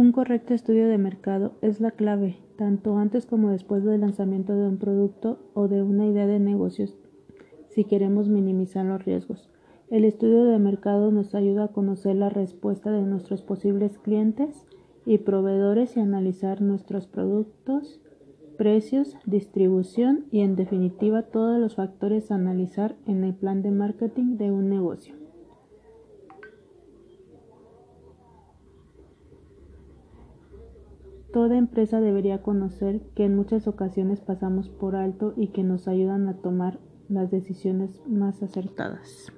Un correcto estudio de mercado es la clave, tanto antes como después del lanzamiento de un producto o de una idea de negocios, si queremos minimizar los riesgos. El estudio de mercado nos ayuda a conocer la respuesta de nuestros posibles clientes y proveedores y analizar nuestros productos, precios, distribución y en definitiva todos los factores a analizar en el plan de marketing de un negocio. Toda empresa debería conocer que en muchas ocasiones pasamos por alto y que nos ayudan a tomar las decisiones más acertadas.